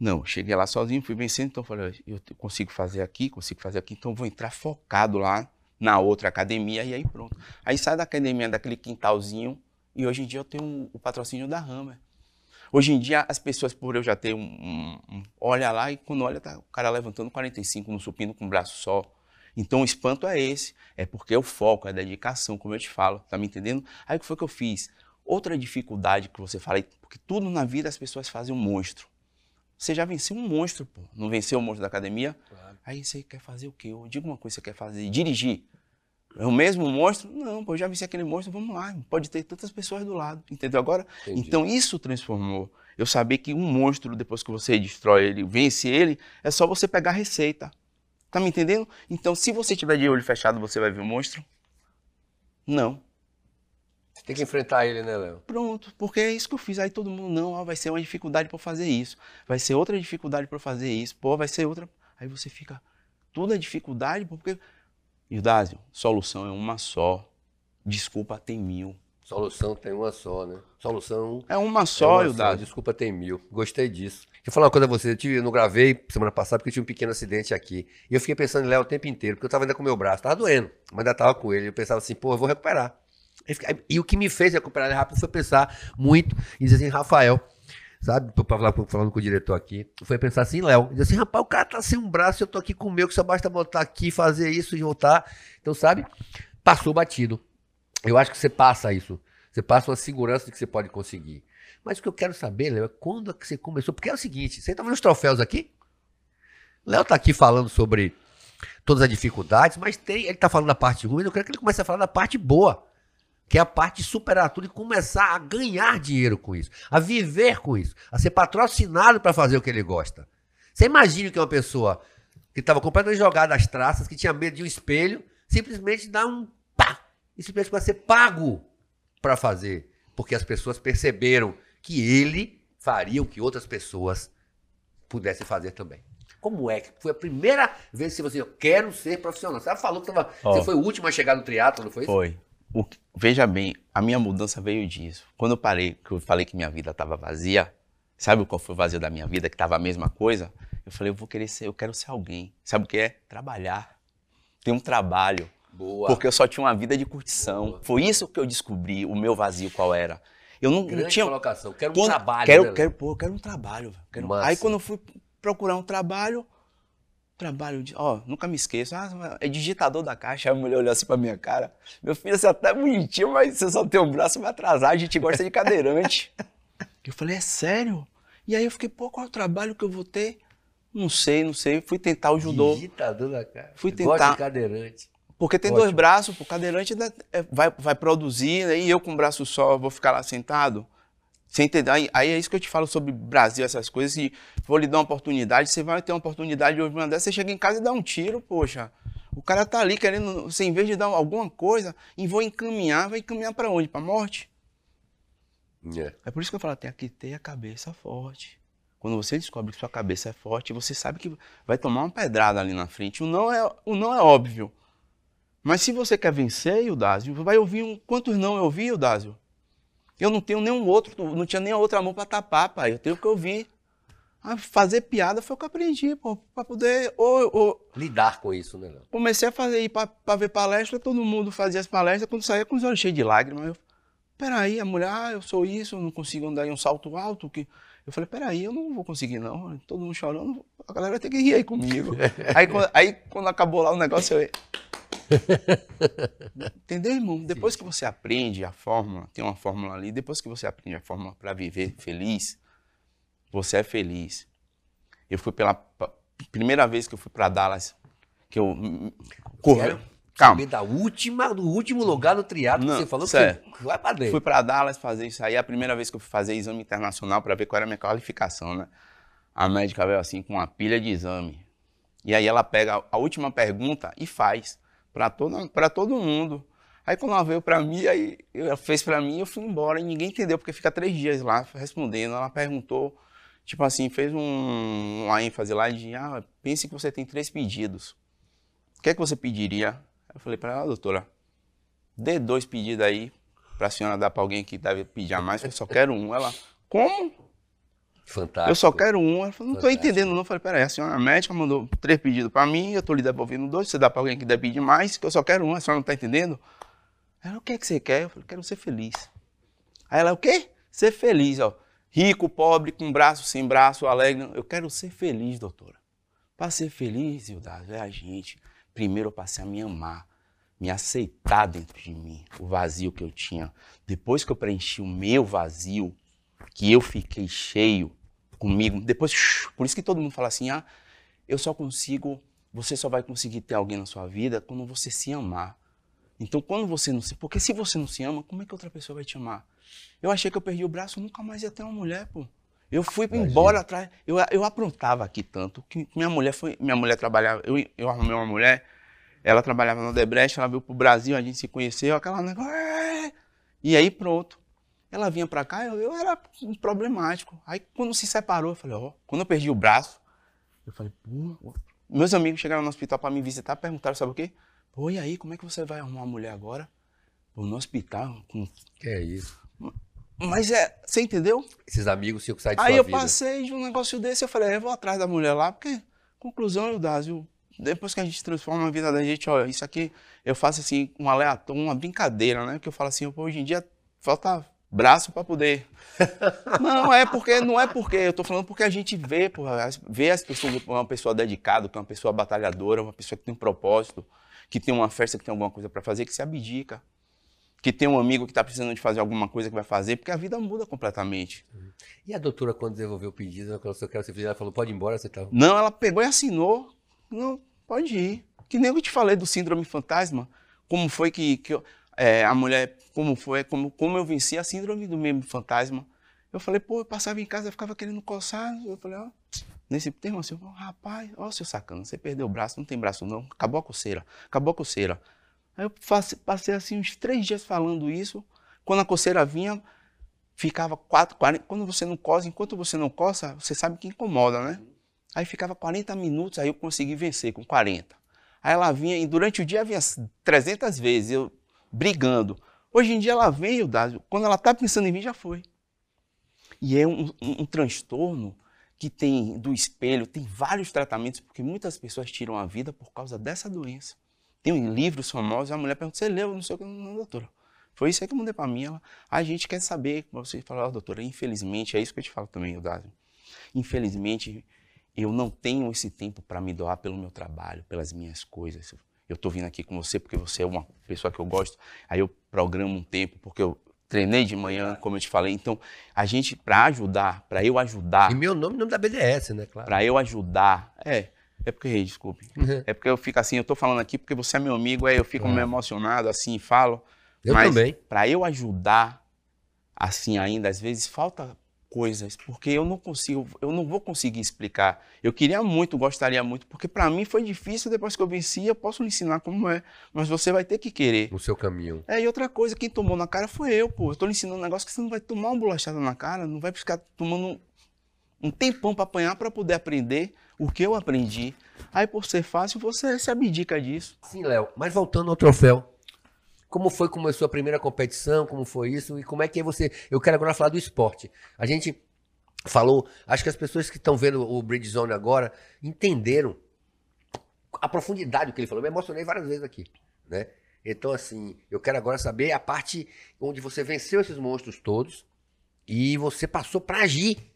Não, cheguei lá sozinho, fui vencendo, então falei, eu consigo fazer aqui, consigo fazer aqui, então vou entrar focado lá na outra academia e aí pronto. Aí sai da academia daquele quintalzinho e hoje em dia eu tenho um, o patrocínio da Hammer. Hoje em dia, as pessoas, por eu já ter um, um, um olha lá e quando olha, tá o cara levantando 45 no supino com o braço só. Então o espanto é esse, é porque é o foco, é a dedicação, como eu te falo, tá me entendendo? Aí o que foi que eu fiz? Outra dificuldade que você fala, porque tudo na vida as pessoas fazem um monstro. Você já venceu um monstro, pô. Não venceu o monstro da academia? Claro. Aí você quer fazer o quê? Eu digo uma coisa, você quer fazer, dirigir. É o mesmo monstro? Não, pô, eu já venci aquele monstro, vamos lá. Pode ter tantas pessoas do lado, entendeu agora? Entendi. Então isso transformou. Eu saber que um monstro, depois que você destrói ele, vence ele, é só você pegar a receita. Tá me entendendo? Então, se você tiver de olho fechado, você vai ver o monstro? Não. Você tem que enfrentar ele, né, Léo? Pronto, porque é isso que eu fiz. Aí todo mundo, não, ó, vai ser uma dificuldade para fazer isso. Vai ser outra dificuldade para fazer isso. Pô, vai ser outra. Aí você fica, tudo é dificuldade, porque Irdásio, solução é uma só. Desculpa tem mil. Solução tem uma só, né? Solução. É uma só, é uma Desculpa tem mil. Gostei disso. Deixa eu falar uma coisa a você. Eu, tive, eu não gravei semana passada porque eu tive um pequeno acidente aqui. E eu fiquei pensando em Léo o tempo inteiro, porque eu tava ainda com o meu braço. Tava doendo, mas ainda tava com ele. Eu pensava assim, pô, eu vou recuperar. E, o que me fez recuperar rápido foi pensar muito e dizer assim, Rafael, sabe? Falando com o diretor aqui. Foi pensar assim, Léo. Diz assim, rapaz, o cara tá sem um braço, eu tô aqui com o meu, que só basta botar aqui, fazer isso e voltar. Então, sabe? Passou batido. Eu acho que você passa isso. Você passa uma segurança de que você pode conseguir. Mas o que eu quero saber, Léo, é quando é que você começou? Porque é o seguinte, você tá vendo os troféus aqui? Léo tá aqui falando sobre todas as dificuldades, mas tem, ele tá falando da parte ruim, eu quero que ele comece a falar da parte boa que é a parte de superar tudo e começar a ganhar dinheiro com isso, a viver com isso, a ser patrocinado para fazer o que ele gosta. Você imagina que uma pessoa que estava completamente jogada às traças, que tinha medo de um espelho, simplesmente dá um pá e simplesmente vai ser pago para fazer, porque as pessoas perceberam que ele faria o que outras pessoas pudessem fazer também. Como é que foi a primeira vez que você eu quero ser profissional? Você falou que tava, oh, você foi o último a chegar no triatlo, não foi isso? Foi. O, veja bem, a minha mudança veio disso. Quando eu parei, que eu falei que minha vida estava vazia, sabe qual foi o vazio da minha vida, que estava a mesma coisa? Eu falei, eu vou querer ser, eu quero ser alguém. Sabe o que é? Trabalhar. Ter um trabalho. Boa. Porque eu só tinha uma vida de curtição. Boa. Foi isso que eu descobri, o meu vazio qual era. Eu não, não tinha. colocação. Quero um trabalho. Quero, né? quero, pô, quero um trabalho. Quero... Aí quando eu fui procurar um trabalho, Trabalho de. Ó, nunca me esqueço. Ah, é digitador da caixa. A mulher olhou assim pra minha cara. Meu filho, você é até bonitinho, mas você só tem um braço vai atrasar. A gente gosta de cadeirante. eu falei, é sério? E aí eu fiquei, pô, qual é o trabalho que eu vou ter? Não sei, não sei. Fui tentar o judô. Digitador da caixa. Fui tentar. Gosto de cadeirante. Porque tem Ótimo. dois braços, o cadeirante é, vai, vai produzir, né? e eu com o braço só vou ficar lá sentado. Você entendeu? Aí, aí, é isso que eu te falo sobre Brasil, essas coisas. E vou lhe dar uma oportunidade, você vai ter uma oportunidade de ouvir uma dessas, você chega em casa e dá um tiro, poxa. O cara tá ali querendo, você em vez de dar alguma coisa, e vou encaminhar, vai encaminhar para onde? Para morte? Yeah. É por isso que eu falo, tem que ter a cabeça forte. Quando você descobre que sua cabeça é forte, você sabe que vai tomar uma pedrada ali na frente. O não é, o não é óbvio. Mas se você quer vencer, Eudásio, vai ouvir um. Quantos não eu ouvi, Eudásio? Eu não tenho nenhum outro, não tinha nem outra mão para tapar, pai. Eu tenho que ouvir. Ah, fazer piada foi o que eu aprendi, pô, para poder ou, ou, lidar com isso, né? Comecei a fazer ir para ver palestra, todo mundo fazia as palestras, quando saía com os olhos cheios de lágrimas. Eu, peraí, a mulher, ah, eu sou isso, eu não consigo andar em um salto alto. Que... Eu falei, peraí, eu não vou conseguir não. Todo mundo chorando, a galera vai ter que rir aí comigo. aí, quando, aí quando acabou lá o negócio, eu Entendeu, irmão? Depois que você aprende a fórmula, tem uma fórmula ali, depois que você aprende a fórmula para viver feliz, você é feliz. Eu fui pela primeira vez que eu fui para Dallas, que eu corri. Calma. Da última, do último lugar no triatlo que você falou sério. que vai pra dentro. Fui para Dallas fazer isso aí, a primeira vez que eu fui fazer exame internacional para ver qual era a minha qualificação, né? A médica veio assim com uma pilha de exame. E aí ela pega a última pergunta e faz para todo, pra todo mundo. Aí quando ela veio para mim, aí ela fez para mim, eu fui embora e ninguém entendeu, porque fica três dias lá respondendo. Ela perguntou, tipo assim, fez um, uma ênfase lá de, ah, pense que você tem três pedidos. O que é que você pediria? Eu falei para ela, "Ah, doutora, dê dois pedidos aí para a senhora dar para alguém que deve pedir a mais, eu só quero um. Ela, como? Fantástico. Eu só quero um. Ela falou, não Fantástico. entendendo não. Eu falei, peraí, a senhora médica mandou três pedidos para mim, eu tô lhe devolvendo dois, você dá para alguém que deve pedir mais, que eu só quero um, a senhora não tá entendendo? Ela, o que é que você quer? Eu falei, quero ser feliz. Aí ela, o quê? Ser feliz, ó. Rico, pobre, com braço, sem braço, alegre. Eu quero ser feliz, doutora. Para ser feliz, Hilda, é a gente. Primeiro eu passei a me amar, me aceitar dentro de mim, o vazio que eu tinha. Depois que eu preenchi o meu vazio, que eu fiquei cheio comigo, depois, por isso que todo mundo fala assim, ah, eu só consigo, você só vai conseguir ter alguém na sua vida quando você se amar. Então, quando você não se. Porque se você não se ama, como é que outra pessoa vai te amar? Eu achei que eu perdi o braço, nunca mais ia ter uma mulher, pô. Eu fui Imagina. embora atrás. Eu, eu aprontava aqui tanto que minha mulher foi. Minha mulher trabalhava. Eu, eu arrumei uma mulher, ela trabalhava no Debrecht, ela veio pro Brasil, a gente se conheceu, aquela negócio. E aí pronto. Ela vinha pra cá, eu, eu era problemático. Aí quando se separou, eu falei, ó, quando eu perdi o braço, eu falei, pô. Meus amigos chegaram no hospital pra me visitar, perguntaram, sabe o quê? Pô, e aí, como é que você vai arrumar uma mulher agora? Pô, no hospital, com Que é isso. mas é, você entendeu? Esses amigos tinham que sair de Aí eu vida. passei de um negócio desse, eu falei, eu vou atrás da mulher lá, porque, conclusão, Eudásio, depois que a gente transforma a vida da gente, olha, isso aqui eu faço assim, um aleatório, uma brincadeira, né? Que eu falo assim, hoje em dia falta braço para poder. não, é porque, não é porque, eu tô falando porque a gente vê, as- vê as pessoas, uma pessoa dedicada, que é uma pessoa batalhadora, uma pessoa que tem um propósito, que tem uma festa, que tem alguma coisa para fazer, que se abdica. Que tem um amigo que está precisando de fazer alguma coisa que vai fazer, porque a vida muda completamente. E a doutora, quando desenvolveu o pedido, ela falou, "Se eu quero ser feliz", ela falou, pode ir embora, você tá... Não, ela pegou e assinou. Não, pode ir. Que nem eu te falei do síndrome fantasma. Como foi que, que eu- é, a mulher, como foi, como, como eu venci a síndrome do mesmo fantasma. Eu falei, pô, eu passava em casa, eu ficava querendo coçar. Eu falei, ó, nesse termo assim, rapaz, ó, seu sacana, você perdeu o braço, não tem braço não, acabou a coceira, acabou a coceira. Aí eu passei assim uns três dias falando isso. Quando a coceira vinha, ficava quatro, 40, quando você não coça, enquanto você não coça, você sabe que incomoda, né? Aí ficava 40 minutos, aí eu consegui vencer com 40. Aí ela vinha, e durante o dia vinha 300 vezes, eu brigando. Hoje em dia ela Eudásio, quando ela tá pensando em mim, já foi. E é um, um- um transtorno que tem do espelho, tem vários tratamentos, porque muitas pessoas tiram a vida por causa dessa doença. Tem um livros famosos, a mulher pergunta, você leu? Não sei o que, não, doutora. Foi isso aí que eu mandei pra mim. Ela, a gente quer saber. Você fala, ó, doutora, infelizmente, é isso que eu te falo também, Eudásio. Infelizmente, eu não tenho esse tempo para me doar pelo meu trabalho, pelas minhas coisas. Eu estou vindo aqui com você porque você é uma pessoa que eu gosto. Aí eu programo um tempo porque eu treinei de manhã, como eu te falei. Então, a gente para ajudar, para eu ajudar, E meu nome, nome da BDS, né, claro. para eu ajudar, é, é porque, desculpe, é porque eu fico assim, eu tô falando aqui porque você é meu amigo, aí eu fico Claro. meio emocionado assim, falo. Eu mas também. para eu ajudar assim ainda, às vezes falta coisas, porque eu não consigo, eu não vou conseguir explicar. Eu queria muito, gostaria muito, porque para mim foi difícil, depois que eu venci, eu posso lhe ensinar como é, mas você vai ter que querer. No seu caminho. É, e outra coisa, quem tomou na cara foi eu, pô. Eu tô lhe ensinando um negócio que você não vai tomar uma bolachada na cara, não vai ficar tomando um, um tempão para apanhar para poder aprender o que eu aprendi. Aí, por ser fácil, você se abdica disso. Sim, Léo. Mas voltando ao troféu. Como foi que começou a primeira competição? Como foi isso? E como é que é você. Eu quero agora falar do esporte. A gente falou, acho que as pessoas que estão vendo o Bridge Zone agora entenderam a profundidade do que ele falou. Eu me emocionei várias vezes aqui, né? Então, assim, eu quero agora saber a parte onde você venceu esses monstros todos e você passou pra agir,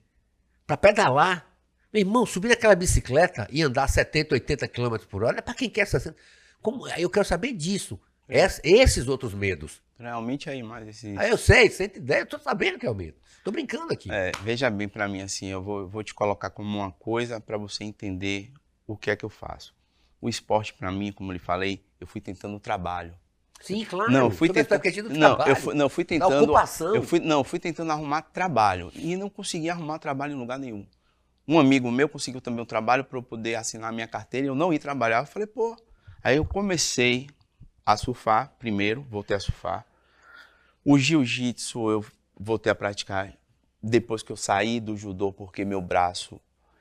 pra pedalar. Meu irmão, subir naquela bicicleta e andar 70, 80 km por hora, é pra quem quer 60. Como, eu quero saber disso. Es- esses outros medos. Realmente aí mais esse. Aí eu sei, 110, eu tô sabendo que é o medo. Tô brincando aqui. É, veja bem para mim assim, eu vou, vou te colocar como uma coisa para você entender o que é que eu faço. O esporte para mim, como eu lhe falei, eu fui tentando trabalho. Sim, claro. Não, fui tentando. Não, trabalho, eu fui, não, fui tentando. ocupação. Eu fui, não, fui tentando arrumar trabalho e não consegui arrumar trabalho em lugar nenhum. Um amigo meu conseguiu também um trabalho para eu poder assinar minha carteira e eu não ir trabalhar. Eu falei, pô. Aí eu comecei a surfar primeiro, voltei a surfar. O jiu-jitsu eu voltei a praticar depois que eu saí do judô, porque meu braço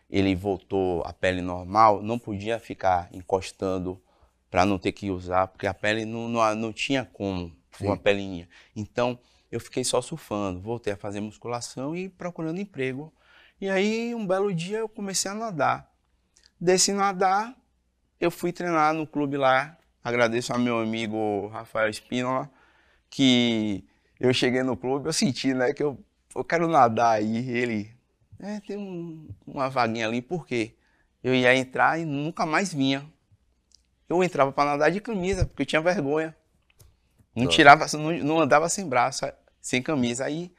ele voltou à pele normal, não podia ficar encostando para não ter que usar, porque a pele não, não, não tinha como Sim. uma pelinha. Então eu fiquei só surfando, voltei a fazer musculação e procurando emprego. E aí um belo dia eu comecei a nadar. Desse nadar, eu fui treinar no clube lá. Agradeço ao meu amigo Rafael Espínola, que eu cheguei no clube, eu senti, né, que eu, eu quero nadar aí. Ele, é, tem um- uma vaguinha ali, por quê? Eu ia entrar e nunca mais vinha. Eu entrava para nadar de camisa, porque eu tinha vergonha. Não Nossa. tirava, não, não andava sem braço, sem camisa. Aí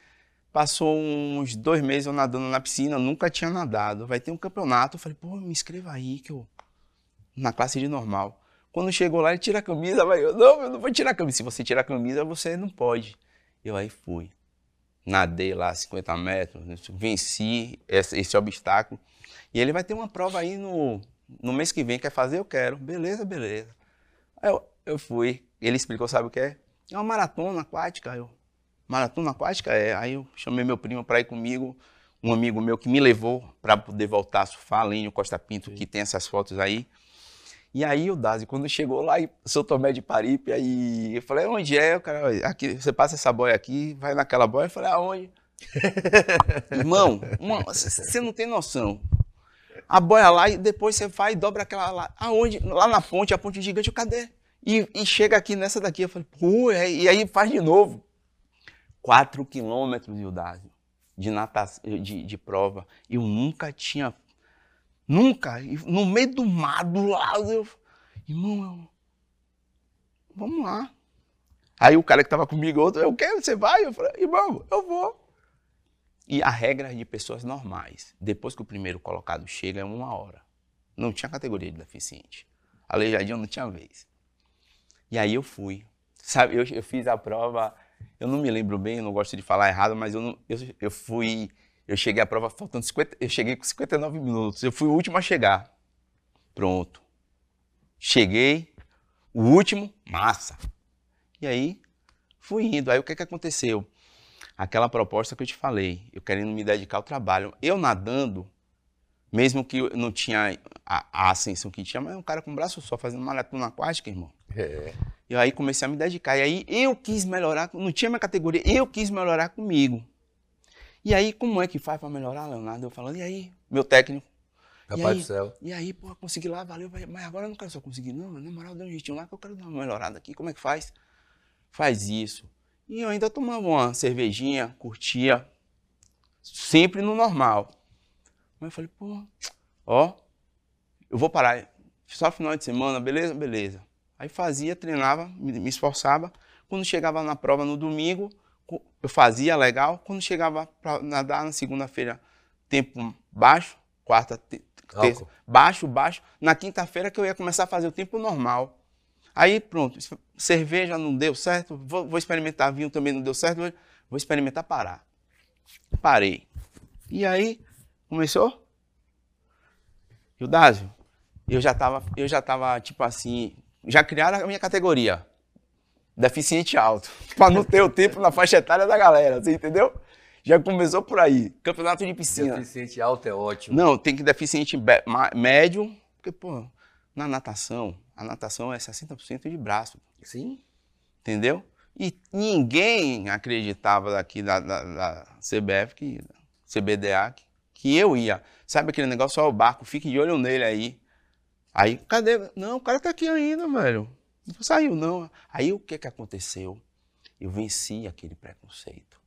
passou uns dois meses eu nadando na piscina, nunca tinha nadado. Vai ter um campeonato. Eu falei, pô, me inscreva aí, que eu. Na classe de normal. Quando chegou lá, ele tira a camisa, vai. Eu, não, eu não vou tirar a camisa. Se você tirar a camisa, você não pode. Eu aí fui. Nadei lá 50 metros, venci esse, esse obstáculo. E ele vai ter uma prova aí no, no mês que vem. Quer fazer? Eu quero. Beleza, beleza. Aí eu, eu fui. Ele explicou, sabe o que é? É uma maratona aquática. Eu, maratona aquática? É. Aí eu chamei meu primo para ir comigo. Um amigo meu que me levou para poder voltar a surfar, Costa Pinto, que tem essas fotos aí. E aí o Dazi, quando chegou lá em São Tomé de Paripe, aí eu falei, onde é? O cara, "Olha, aqui, você passa essa boia aqui, vai naquela boia. Eu falei, aonde? Irmão, você não tem noção. A boia lá e depois você vai e dobra aquela lá. Aonde? Lá na ponte, a ponte gigante, cadê? E, e chega aqui nessa daqui, eu falei, pô, é, e aí faz de novo. Quatro quilômetros, Ildásio, de natação, de, de prova. Eu nunca tinha Nunca. E No meio do do lado, eu. Irmão, eu. Vamos lá. Aí o cara que tava comigo, outro, eu quero, você vai? Eu falei, irmão, eu vou. E a regra de pessoas normais. Depois que o primeiro colocado chega, é uma hora. Não tinha categoria de deficiente. Aleijadinho não tinha vez. E aí eu fui. Sabe, eu, eu fiz a prova, eu não me lembro bem, eu não gosto de falar errado, mas eu, não, eu, eu fui. Eu cheguei à prova faltando 50. Eu cheguei com 59 minutos. Eu fui o último a chegar. Pronto. Cheguei. O último, massa. E aí, fui indo. Aí o que, que aconteceu? Aquela proposta que eu te falei, eu querendo me dedicar ao trabalho. Eu nadando, mesmo que eu não tinha a, a ascensão que tinha, mas um cara com um braço só fazendo maratona aquática, irmão. É. E aí comecei a me dedicar. E aí eu quis melhorar, não tinha minha categoria, eu quis melhorar comigo. E aí, como é que faz para melhorar, Leonardo? Eu falando, e aí, meu técnico? Rapaz do céu. E aí, pô, consegui lá, valeu, mas agora eu não quero só conseguir, não. Na moral, deu um jeitinho lá que eu quero dar uma melhorada aqui. Como é que faz? Faz isso. E eu ainda tomava uma cervejinha, curtia, sempre no normal. Mas eu falei, pô, ó, eu vou parar só final de semana, beleza? Beleza. Aí fazia, treinava, me, me esforçava. Quando chegava na prova no domingo, eu fazia legal. Quando chegava para nadar na segunda-feira, tempo baixo, quarta, te- terça, baixo, baixo. Na quinta-feira que eu ia começar a fazer o tempo normal. Aí pronto, cerveja não deu certo, vou, vou experimentar vinho também não deu certo, vou- experimentar parar. Parei. E aí, começou? Judásio, eu já tava, eu já tava, tipo assim, já criaram a minha categoria. Deficiente alto. Pra não ter o tempo na faixa etária da galera, você entendeu? Já começou por aí. Campeonato de piscina. Deficiente alto é ótimo. Não, tem que deficiente médio, porque, pô, na natação, a natação é 60% de braço, Sim. entendeu? E ninguém acreditava daqui da, da- da CBF, que, CBDA, que, que eu ia. Sabe aquele negócio, ó, o barco, fique de olho nele aí. Aí, cadê? Não, o cara tá aqui ainda, velho. Não saiu, não. Aí o que que aconteceu? Eu venci aquele preconceito.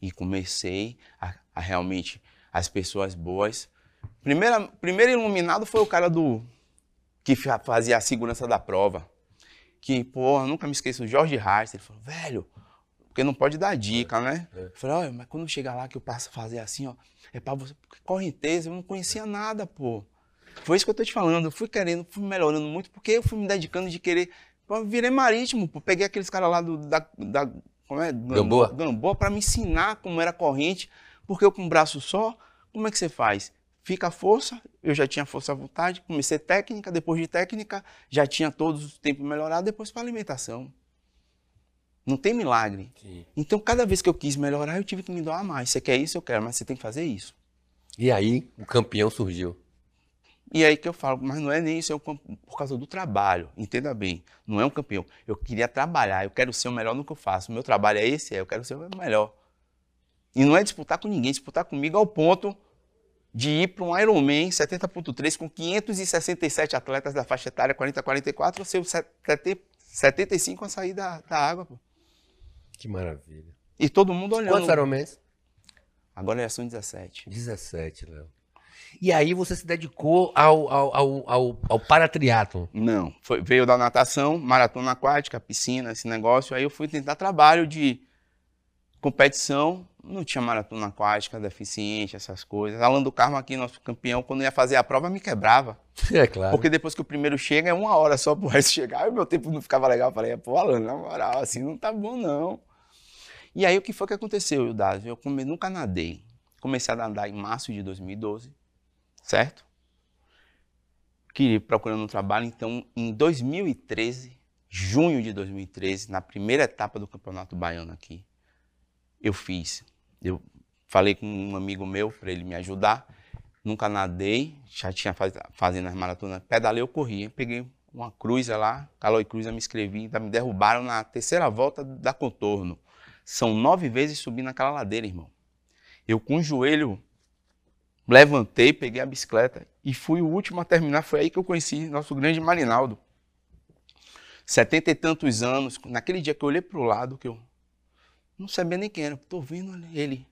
E comecei a, a realmente, as pessoas boas. Primeira, primeiro iluminado foi o cara do que fa- fazia a segurança da prova. Que, porra, nunca me esqueço, o Jorge Reis. Ele falou, velho, porque não pode dar dica, né? É. Eu falei, olha, mas quando chegar lá que eu passo a fazer assim, ó, é pra você. Porque correnteza, eu não conhecia nada, pô. Foi isso que eu tô te falando. Eu fui querendo, fui melhorando muito, porque eu fui me dedicando de querer Pô, virei marítimo, pô. Peguei aqueles caras lá do, da, da como é? Gamboa. Gamboa para me ensinar como era a corrente, porque eu com um braço só, como é que você faz? Fica a força, eu já tinha força à vontade, comecei técnica, depois de técnica, já tinha todos os tempos melhorados, depois para alimentação. Não tem milagre. Sim. Então, cada vez que eu quis melhorar, eu tive que me doar mais. Você quer isso, eu quero, mas você tem que fazer isso. E aí, o campeão surgiu. E aí que eu falo, mas não é nem isso, é um por causa do trabalho. Entenda bem, não é um campeão. Eu queria trabalhar, eu quero ser o melhor no que eu faço. O meu trabalho é esse, é, eu quero ser o melhor. E não é disputar com ninguém, disputar comigo ao ponto de ir para um Ironman 70.3 com 567 atletas da faixa etária 40 a 44, ser o 70 75 a sair da, da água. Pô. Que maravilha. E todo mundo olhando. Quantos Ironmans? Agora já são 17. 17, Léo. E aí você se dedicou ao, ao, ao, ao, ao paratriatlon. Não, foi, veio da natação, maratona aquática, piscina, esse negócio. Aí eu fui tentar trabalho de competição. Não tinha maratona aquática, deficiente, essas coisas. Alan do Carmo aqui, nosso campeão, quando ia fazer a prova, me quebrava. É claro. Porque depois que o primeiro chega, é uma hora só pro resto chegar. E o meu tempo não ficava legal. Eu falei, pô, Alan, na moral, assim não tá bom, não. E aí o que foi que aconteceu, Dásio? Eu come- nunca nadei. Comecei a nadar em março de 2012, certo? Queria procurando um trabalho, então em 2013, junho de 2013, na primeira etapa do Campeonato Baiano aqui, eu fiz. Eu falei com um amigo meu para ele me ajudar. Nunca nadei, já tinha faz, fazendo as maratonas, pedalei, eu corri. Peguei uma cruza lá, Caloi Cruza, me inscrevi, ainda me derrubaram na terceira volta da contorno. São nove vezes subir naquela ladeira, irmão. Eu com o joelho levantei, peguei a bicicleta e fui o último a terminar. Foi aí que eu conheci nosso grande Marinaldo. Setenta e tantos anos, naquele dia que eu olhei pro lado, que eu não sabia nem quem era, tô vendo ele.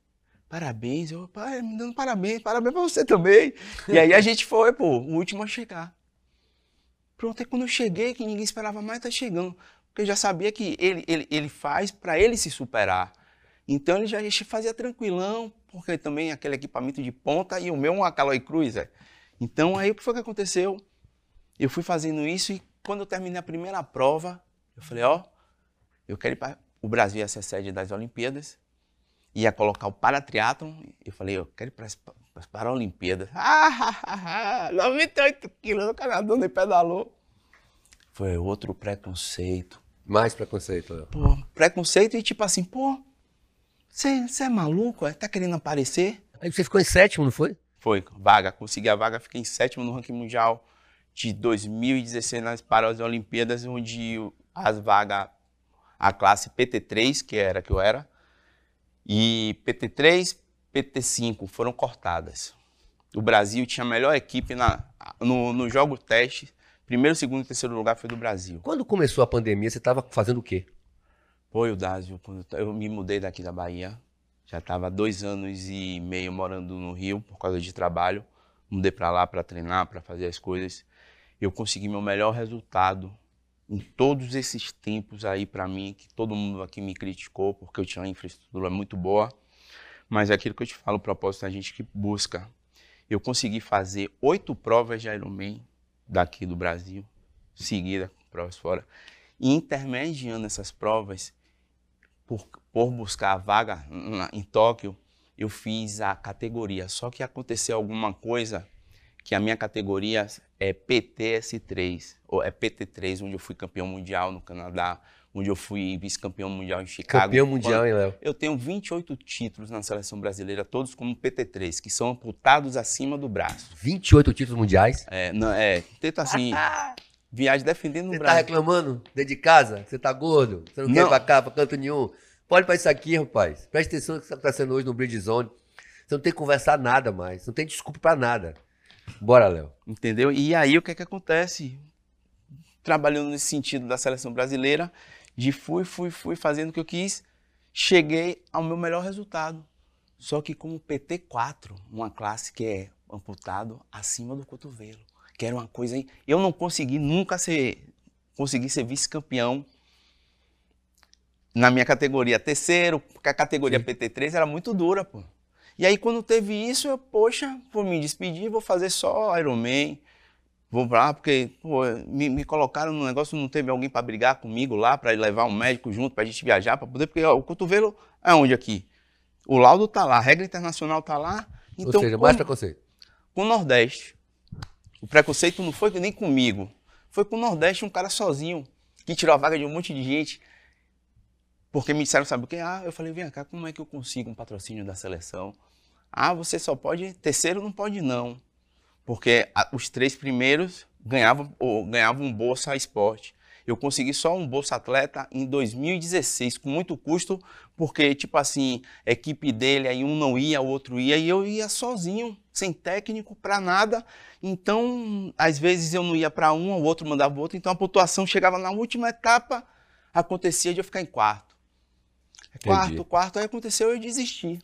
Parabéns, eu, pai, me dando parabéns, parabéns pra você também. E aí a gente foi, pô, o último a chegar. Pronto, aí quando eu cheguei, que ninguém esperava mais, tá chegando. Porque eu já sabia que ele, ele, ele faz para ele se superar. Então ele já fazia tranquilão, porque também aquele equipamento de ponta e o meu uma Caloi Cruiser. Então aí o que foi que aconteceu? Eu fui fazendo isso e quando eu terminei a primeira prova, eu falei, ó, eu quero ir para o Brasil ia ser sede das Olimpíadas, ia colocar o paratriatlon, eu falei, eu quero ir para as, as Paralimpíadas. Ah, 98 quilos, o Canadá nem pedalou. Foi outro preconceito. Mais preconceito, Léo. Pô, preconceito e tipo assim, pô, você é maluco? é? Tá querendo aparecer? Aí você ficou em sétimo, não foi? Foi, vaga, consegui a vaga, fiquei em sétimo no ranking mundial de 2016 nas Paralimpíadas, onde as vagas, a classe PT3, que era que eu era, e PT3, PT5 foram cortadas. O Brasil tinha a melhor equipe na, no, no jogo teste. Primeiro, segundo e terceiro lugar foi do Brasil. Quando começou a pandemia, você estava fazendo o quê? Foi o Dásio, eu me mudei daqui da Bahia, já estava dois anos e meio morando no Rio por causa de trabalho. Mudei para lá para treinar, para fazer as coisas. Eu consegui meu melhor resultado em todos esses tempos aí para mim, que todo mundo aqui me criticou porque eu tinha uma infraestrutura muito boa. Mas é aquilo que eu te falo, o propósito da gente que busca. Eu consegui fazer oito provas de Ironman daqui do Brasil, seguida, provas fora. E intermediando essas provas, por, por buscar a vaga em Tóquio, eu fiz a categoria. Só que aconteceu alguma coisa que a minha categoria é PTS3, ou é PT3, onde eu fui campeão mundial no Canadá, onde eu fui vice-campeão mundial em Chicago. Campeão mundial, hein, Léo? Eu tenho 28 títulos na seleção brasileira, todos como PT3, que são amputados acima do braço. 28 títulos mundiais. É, não, é tenta assim, viagem defendendo o Você tá Brasil. reclamando dentro de casa? Você tá gordo? Você não, quer ir Não. pra cá, pra canto nenhum? Pode pra isso aqui, rapaz. Presta atenção no que tá acontecendo hoje no Bridge Zone. Você não tem que conversar nada mais. Não tem desculpa pra nada. Bora, Léo. Entendeu? E aí o que é que acontece? Trabalhando nesse sentido da seleção brasileira, de fui, fui, fui fazendo o que eu quis, cheguei ao meu melhor resultado. Só que como PT4, uma classe que é amputado acima do cotovelo, que era uma coisa. Eu não consegui nunca ser, consegui ser vice-campeão na minha categoria terceiro, porque a categoria PT3 era muito dura, pô. E aí quando teve isso, eu, poxa, vou me despedir, vou fazer só Ironman. Vou pra lá porque pô, me, me colocaram no negócio, não teve alguém para brigar comigo lá, para levar um médico junto, para a gente viajar, para poder, porque ó, o cotovelo é onde aqui? O laudo tá lá, a regra internacional tá lá. Então, Ou seja, mais preconceito. com o Nordeste. O preconceito não foi nem comigo. Foi com o Nordeste, um cara sozinho, que tirou a vaga de um monte de gente. Porque me disseram, sabe o quê? Ah, eu falei, vem cá, como é que eu consigo um patrocínio da seleção? Ah, você só pode, terceiro não pode não. Porque os três primeiros ganhavam, ou, ganhavam bolsa esporte. Eu consegui só um bolsa atleta em 2016, com muito custo, porque, tipo assim, a equipe dele, aí um não ia, o outro ia, e eu ia sozinho, sem técnico, pra nada. Então, às vezes eu não ia pra um, o outro mandava o outro, então a pontuação chegava na última etapa, acontecia de eu ficar em quarto. Quarto, quarto, aí aconteceu eu desisti.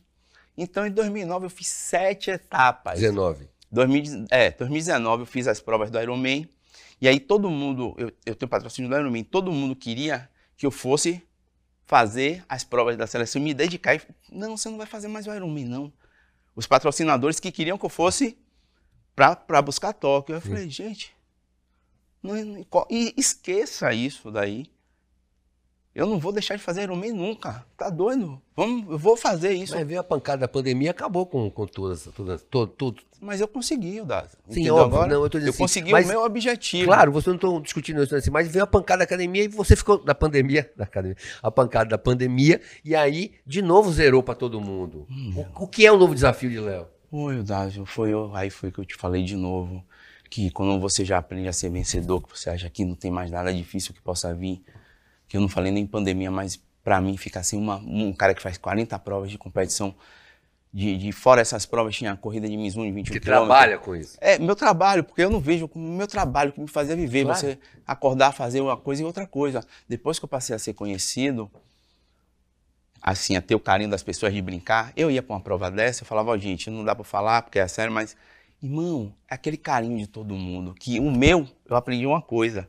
Então, em 2009, eu fiz sete etapas. 19. 2000, é, 2019 eu fiz as provas do Ironman. E aí todo mundo, eu, eu tenho patrocínio do Ironman, todo mundo queria que eu fosse fazer as provas da seleção, me dedicar. E, não, você não vai fazer mais o Ironman, não. Os patrocinadores que queriam que eu fosse para buscar Tóquio. Eu falei, gente, não- e esqueça isso daí. Eu não vou deixar de fazer Ironman nunca. Tá doido? Vamos, eu vou fazer isso. Mas veio a pancada da pandemia e acabou com, com todas, todas, todo, tudo. Mas eu consegui, Daza. Sim, óbvio, agora? não, eu tô dizendo assim, consegui mas- o meu objetivo. Claro, você não estou discutindo isso assim, mas veio a pancada da academia e você ficou da pandemia, da academia, a pancada da pandemia e aí de novo zerou para todo mundo. Hum. O, o que é o novo desafio de Léo? Oi, Dágio, foi eu, aí foi que eu te falei de novo, que quando você já aprende a ser vencedor, que você acha que não tem mais nada difícil que possa vir, que eu não falei nem pandemia, mas pra mim ficar assim, uma- um cara que faz 40 provas de competição, de, de fora essas provas tinha a corrida de Mizuno de 21 Que trabalha com isso. É, meu trabalho, porque eu não vejo como meu trabalho que me fazia viver. Claro. Você acordar, fazer uma coisa e outra coisa. Depois que eu passei a ser conhecido, assim, a ter o carinho das pessoas de brincar, eu ia pra uma prova dessa, eu falava, ó, gente, não dá pra falar porque é sério, mas, irmão, é aquele carinho de todo mundo. Que o meu, eu aprendi uma coisa.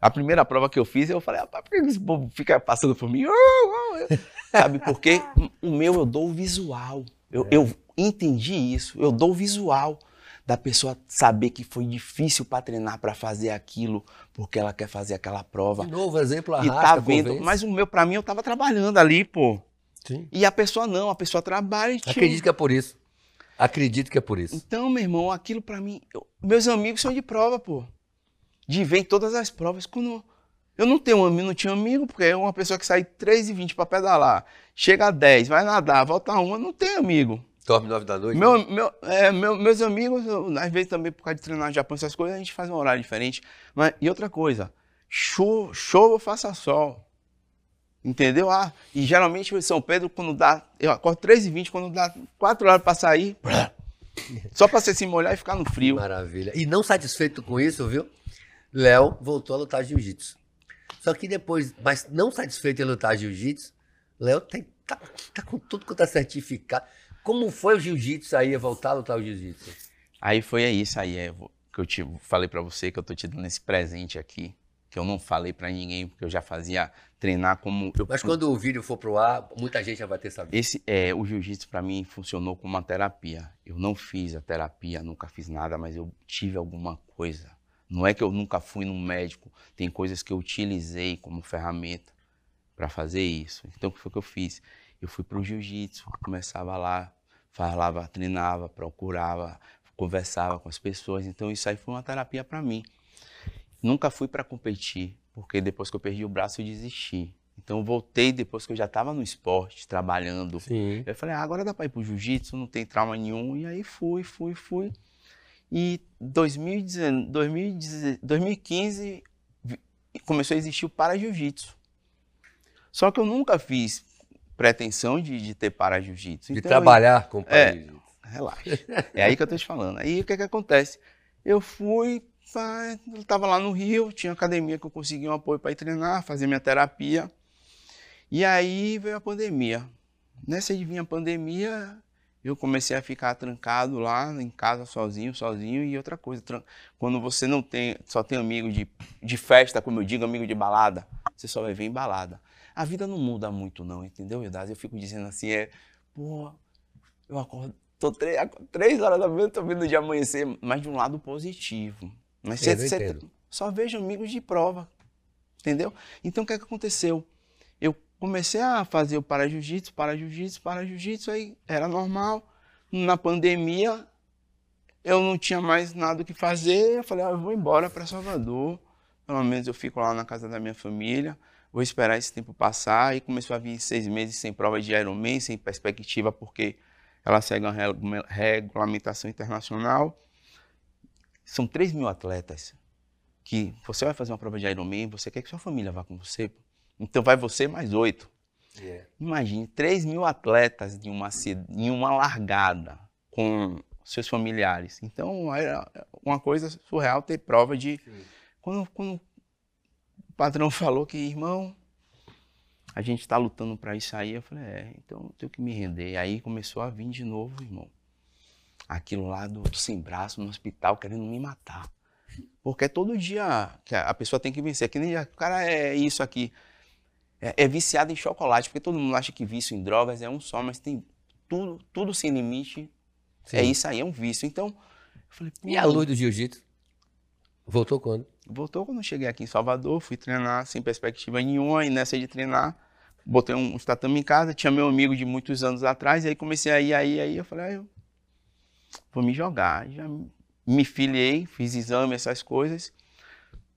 A primeira prova que eu fiz, eu falei, rapaz, por que esse povo fica passando por mim? Sabe por quê? O meu eu dou o visual. Eu, eu entendi isso. Eu dou o visual da pessoa saber que foi difícil para treinar para fazer aquilo, porque ela quer fazer aquela prova. De novo, exemplo E arrasta, tá vendo, convence. mas o meu para mim eu tava trabalhando ali, pô. Sim. E a pessoa não, a pessoa trabalha e Acredito que é por isso. Acredito que é por isso. Então, meu irmão, aquilo para mim, eu- meus amigos são de prova, pô. De ver em todas as provas quando eu não tenho amigo, não tinha amigo, porque é uma pessoa que sai 3 e 20 para pedalar, chega a 10, vai nadar, volta a uma, não tem amigo. Dorme nove da noite. Meu, meu, é, meu- meus amigos, eu, às vezes também por causa de treinar no Japão, essas coisas, a gente faz um horário diferente. Mas, e outra coisa, chova ou faça sol. Entendeu? Ah, e geralmente em São Pedro, quando dá. Eu acordo 3h20, quando dá 4 horas para sair, só para você se molhar e ficar no frio. Maravilha. E não satisfeito com isso, viu? Léo voltou a lutar jiu-jitsu. Só que depois, mas não satisfeito em lutar jiu-jitsu, Léo tem, tá, tá com tudo quanto é certificado. Como foi o jiu-jitsu aí, voltar a lutar o jiu-jitsu? Aí foi isso aí, é, que eu te falei para você que eu tô te dando esse presente aqui, que eu não falei para ninguém, porque eu já fazia treinar como eu Mas quando o vídeo for pro ar, muita gente já vai ter sabido. Esse, é, o jiu-jitsu para mim funcionou como uma terapia. Eu não fiz a terapia, nunca fiz nada, mas eu tive alguma coisa. Não é que eu nunca fui num médico, tem coisas que eu utilizei como ferramenta para fazer isso. Então, o que foi que eu fiz? Eu fui pro jiu-jitsu, começava lá, falava, treinava, procurava, conversava com as pessoas. Então, isso aí foi uma terapia para mim. Nunca fui para competir, porque depois que eu perdi o braço, eu desisti. Então, voltei depois que eu já estava no esporte, trabalhando. Sim. Eu falei, ah, agora dá para ir pro jiu-jitsu, não tem trauma nenhum. E aí fui, fui, fui. E 2019, 2010 2015 vi- começou a existir o para-jiu-jitsu. Só que eu nunca fiz pretensão de, de ter para-jiu-jitsu. De Então, eu- trabalhar com o É. país. Relaxa. É aí que eu tô te falando. Aí o que que acontece? Eu fui, pá, eu tava lá no Rio, tinha academia que eu consegui um apoio para ir treinar, fazer minha terapia. E aí veio a pandemia. Nessa vir a pandemia, eu comecei a ficar trancado lá em casa sozinho, sozinho e outra coisa, quando você não tem, só tem amigo de, de festa, como eu digo, amigo de balada, você só vai ver em balada. A vida não muda muito não, entendeu, Eudaz? Eu fico dizendo assim, é, pô, eu acordo, tô três, três horas da manhã, tô vendo de amanhecer, mas de um lado positivo. Mas você, você só vejo amigos de prova, entendeu? Então o que, é que aconteceu? Comecei a fazer o para-jiu-jitsu, para-jiu-jitsu, para-jiu-jitsu, aí era normal. Na pandemia, eu não tinha mais nada o que fazer, eu falei, ah, eu vou embora para Salvador, pelo menos eu fico lá na casa da minha família, vou esperar esse tempo passar, e começou a vir seis meses sem prova de Ironman, sem perspectiva, porque ela segue uma regu- regulamentação internacional. São 3 mil atletas que você vai fazer uma prova de Ironman, você quer que sua família vá com você, então vai você mais oito. Imagine 3 mil atletas em uma, em uma largada com seus familiares. Então era uma coisa surreal ter prova de. Quando, quando o patrão falou que, irmão, a gente está lutando para isso aí, eu falei, é, então eu tenho que me render. Aí começou a vir de novo, irmão. Aquilo lá do, do sem braço no hospital querendo me matar. Porque é todo dia que a pessoa tem que vencer. Que nem o cara é isso aqui é, é viciado em chocolate, porque todo mundo acha que vício em drogas é um só, mas tem tudo, tudo sem limite. É Sim. isso aí, é um vício. Então, eu falei, E a luz do jiu-jitsu? Voltou quando? voltou quando eu cheguei aqui em Salvador, fui treinar sem perspectiva nenhuma, e nessa de treinar, botei um, um tatame em casa, tinha meu amigo de muitos anos atrás, e aí comecei a ir, aí, aí eu falei, ah, eu vou me jogar. Já me filiei, fiz exame, essas coisas.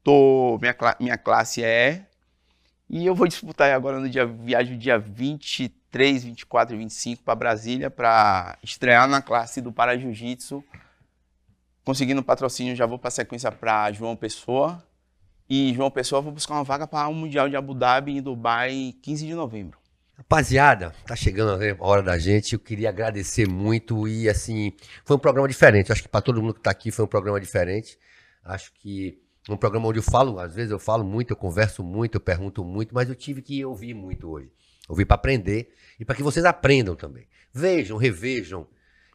Tô, minha, minha classe é E eu vou disputar agora no dia, viagem dia 23, 24 e 25 para Brasília para estrear na classe do Para Jiu-Jitsu. Conseguindo patrocínio, já vou para sequência para João Pessoa. E João Pessoa, vou buscar uma vaga para o Mundial de Abu Dhabi em Dubai, 15 de novembro. Rapaziada, tá chegando a hora da gente. Eu queria agradecer muito e assim, foi um programa diferente. Acho que para todo mundo que tá aqui foi um programa diferente. Acho que um programa onde eu falo, às vezes eu falo muito, eu converso muito, eu pergunto muito, mas eu tive que ouvir muito hoje. Ouvir para aprender e para que vocês aprendam também. Vejam, revejam.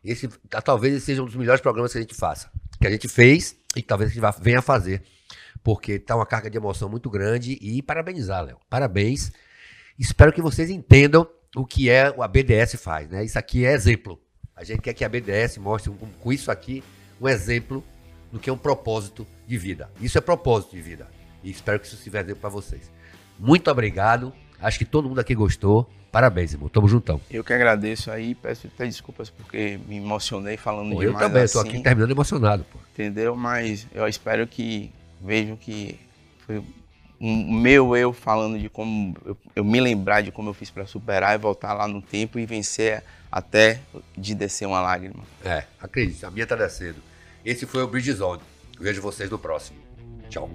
Esse tá- talvez esse seja um dos melhores programas que a gente faça, que a gente fez e que talvez a gente vá- venha a fazer, porque tá uma carga de emoção muito grande e parabenizar, Léo. Parabéns. Espero que vocês entendam o que é a BDS faz, né? Isso aqui é exemplo. A gente quer que a BDS mostre com isso aqui um exemplo do que é um propósito de vida. Isso é propósito de vida. E espero que isso sirva exemplo para vocês. Muito obrigado. Acho que todo mundo aqui gostou. Parabéns, irmão. Tamo juntão. Eu que agradeço aí, peço até desculpas porque me emocionei falando Pô, eu demais também, assim, tô aqui terminando emocionado, pô. entendeu? Mas eu espero que vejam que foi um meu eu falando de como eu, eu me lembrar de como eu fiz para superar e voltar lá no tempo e vencer até de descer uma lágrima. É, acredite, a minha tá descendo. Esse foi o Bridge Zone. Vejo vocês no próximo. Tchau.